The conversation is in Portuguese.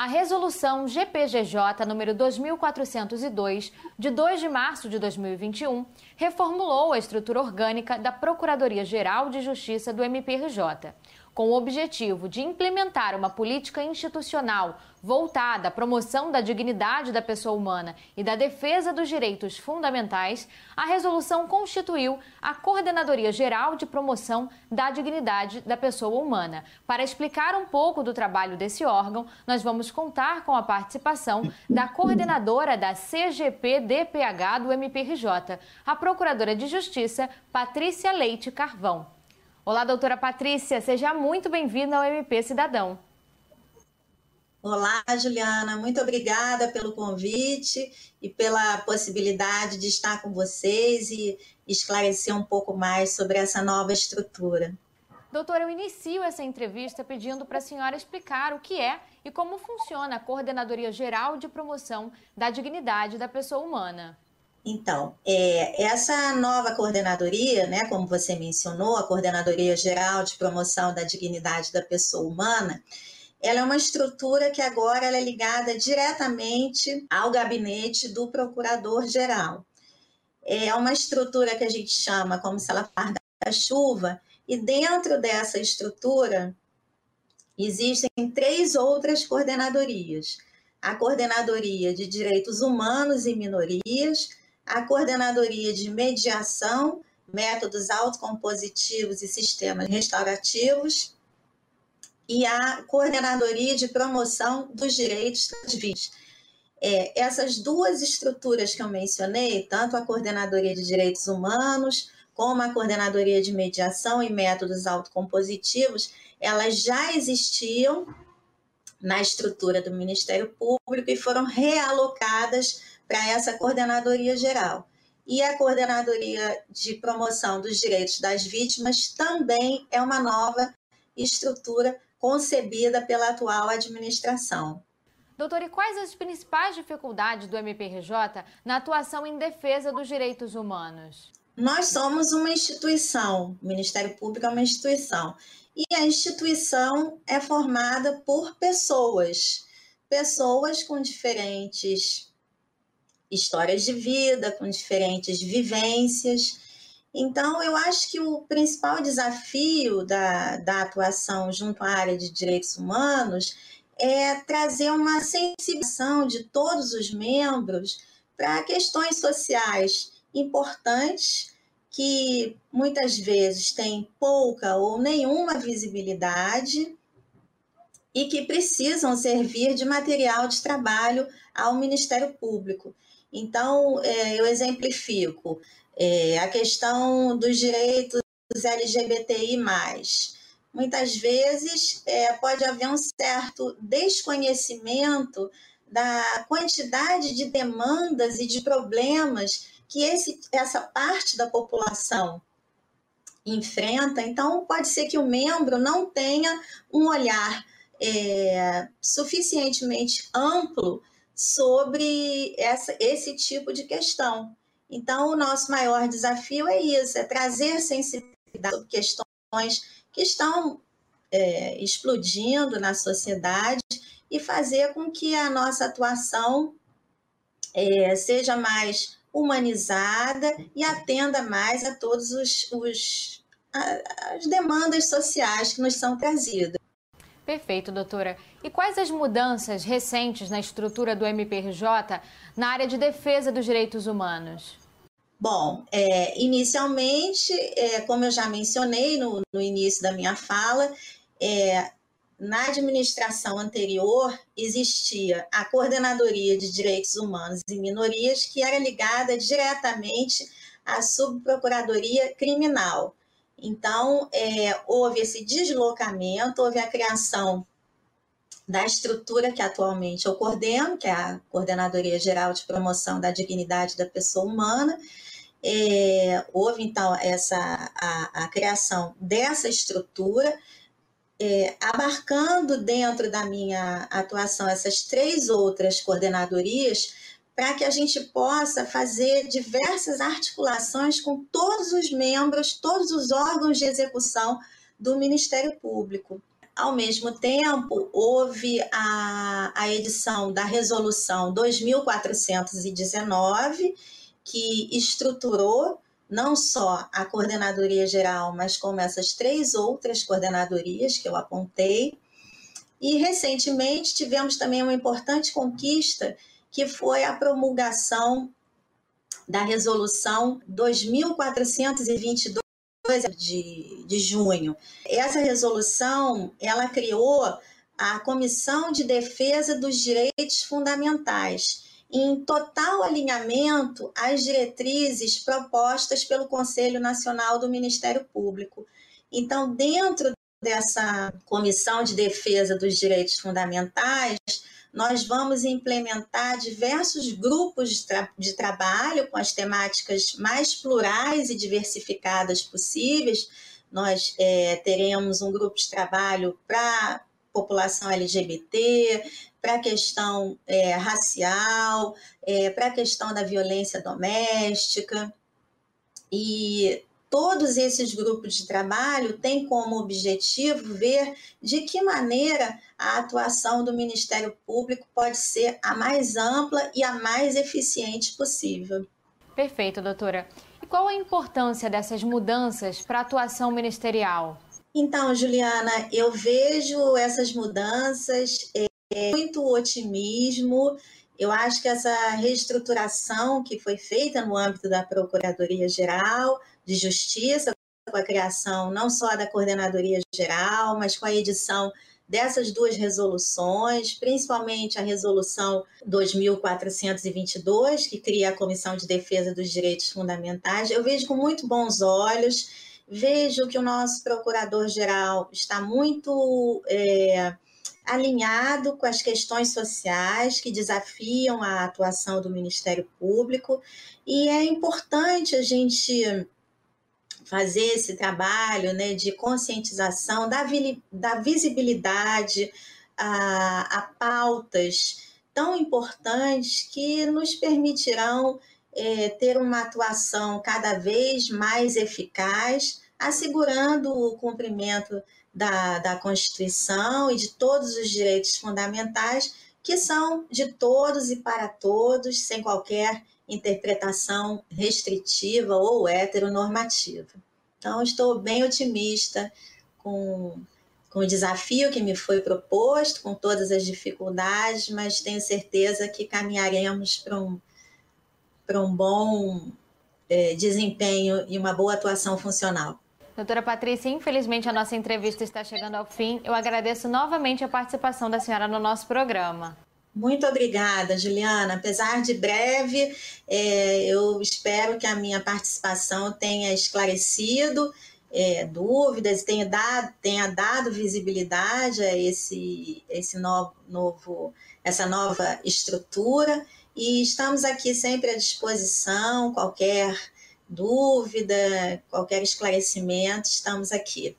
A resolução GPGJ número 2402, de 2 de março de 2021, reformulou a estrutura orgânica da Procuradoria-Geral de Justiça do MPRJ com o objetivo de implementar uma política institucional voltada à promoção da dignidade da pessoa humana e da defesa dos direitos fundamentais, a resolução constituiu a Coordenadoria Geral de Promoção da Dignidade da Pessoa Humana. Para explicar um pouco do trabalho desse órgão, nós vamos contar com a participação da coordenadora da CGP-DPH do MPRJ, a Procuradora de Justiça, Patrícia Leite Carvão. Olá, doutora Patrícia, seja muito bem-vinda ao MP Cidadão. Olá, Juliana, muito obrigada pelo convite e pela possibilidade de estar com vocês e esclarecer um pouco mais sobre essa nova estrutura. Doutora, eu inicio essa entrevista pedindo para a senhora explicar o que é e como funciona a Coordenadoria Geral de Promoção da Dignidade da Pessoa Humana. Então, é, essa nova coordenadoria, né, como você mencionou, a Coordenadoria Geral de Promoção da Dignidade da Pessoa Humana, ela é uma estrutura que agora é ligada diretamente ao gabinete do Procurador-Geral. É uma estrutura que a gente chama como se ela fosse da chuva, e dentro dessa estrutura existem três outras coordenadorias. A Coordenadoria de Direitos Humanos e Minorias, a Coordenadoria de Mediação, Métodos Autocompositivos e Sistemas Restaurativos e a Coordenadoria de Promoção dos Direitos das Vítimas. É, essas duas estruturas que eu mencionei, tanto a Coordenadoria de Direitos Humanos como a Coordenadoria de Mediação e Métodos Autocompositivos, elas já existiam na estrutura do Ministério Público e foram realocadas para essa coordenadoria geral. E a coordenadoria de promoção dos direitos das vítimas também é uma nova estrutura concebida pela atual administração. Doutor, e quais as principais dificuldades do MPRJ na atuação em defesa dos direitos humanos? Nós somos uma instituição, o Ministério Público é uma instituição, e a instituição é formada por pessoas, pessoas com diferentes histórias de vida, com diferentes vivências. Então, eu acho que o principal desafio da, da atuação junto à área de direitos humanos é trazer uma sensibilização de todos os membros para questões sociais importantes que muitas vezes têm pouca ou nenhuma visibilidade e que precisam servir de material de trabalho ao Ministério Público. Então, é, eu exemplifico é, a questão dos direitos LGBTI. Muitas vezes é, pode haver um certo desconhecimento da quantidade de demandas e de problemas que esse, essa parte da população enfrenta. Então, pode ser que o membro não tenha um olhar é, suficientemente amplo sobre essa, esse tipo de questão. Então, o nosso maior desafio é isso: é trazer sensibilidade sobre questões que estão é, explodindo na sociedade e fazer com que a nossa atuação é, seja mais humanizada e atenda mais a todos os, os as demandas sociais que nos são trazidas. Perfeito, doutora. E quais as mudanças recentes na estrutura do MPRJ na área de defesa dos direitos humanos? Bom, é, inicialmente, é, como eu já mencionei no, no início da minha fala, é, na administração anterior existia a Coordenadoria de Direitos Humanos e Minorias, que era ligada diretamente à Subprocuradoria Criminal. Então, é, houve esse deslocamento, houve a criação da estrutura que atualmente eu coordeno, que é a Coordenadoria Geral de Promoção da Dignidade da Pessoa Humana. É, houve, então, essa, a, a criação dessa estrutura, é, abarcando dentro da minha atuação essas três outras coordenadorias, para que a gente possa fazer diversas articulações com todos os membros, todos os órgãos de execução do Ministério Público. Ao mesmo tempo, houve a, a edição da Resolução 2419, que estruturou não só a coordenadoria geral, mas como essas três outras coordenadorias que eu apontei. E recentemente tivemos também uma importante conquista, que foi a promulgação da resolução 2422 de, de junho. Essa resolução, ela criou a Comissão de Defesa dos Direitos Fundamentais, em total alinhamento às diretrizes propostas pelo Conselho Nacional do Ministério Público. Então, dentro dessa Comissão de Defesa dos Direitos Fundamentais, nós vamos implementar diversos grupos de, tra de trabalho com as temáticas mais plurais e diversificadas possíveis. Nós é, teremos um grupo de trabalho para população LGBT, para a questão é, racial, é, para a questão da violência doméstica. E Todos esses grupos de trabalho têm como objetivo ver de que maneira a atuação do Ministério Público pode ser a mais ampla e a mais eficiente possível. Perfeito, doutora. E qual a importância dessas mudanças para a atuação ministerial? Então, Juliana, eu vejo essas mudanças é, muito otimismo. Eu acho que essa reestruturação que foi feita no âmbito da Procuradoria Geral de Justiça, com a criação não só da Coordenadoria Geral, mas com a edição dessas duas resoluções, principalmente a resolução 2422, que cria a Comissão de Defesa dos Direitos Fundamentais, eu vejo com muito bons olhos, vejo que o nosso procurador-geral está muito é, alinhado com as questões sociais que desafiam a atuação do Ministério Público, e é importante a gente fazer esse trabalho né, de conscientização, da, da visibilidade a, a, pautas tão importantes que nos permitirão é, ter uma atuação cada vez mais eficaz, assegurando o cumprimento da, da Constituição e de todos os direitos fundamentais, que são de todos e para todos, sem qualquer interpretação restritiva ou heteronormativa. Então, estou bem otimista com, com o desafio que me foi proposto, com todas as dificuldades, mas tenho certeza que caminharemos para um, para um bom é, desempenho e uma boa atuação funcional. Doutora Patrícia, infelizmente a nossa entrevista está chegando ao fim. Eu agradeço novamente a participação da senhora no nosso programa. Muito obrigada, Juliana. Apesar de breve, é, eu espero que a minha participação tenha esclarecido é, dúvidas, tenha dado, tenha dado visibilidade a esse, esse novo, essa nova estrutura. E estamos aqui sempre à disposição, qualquer dúvida, qualquer esclarecimento, estamos aqui.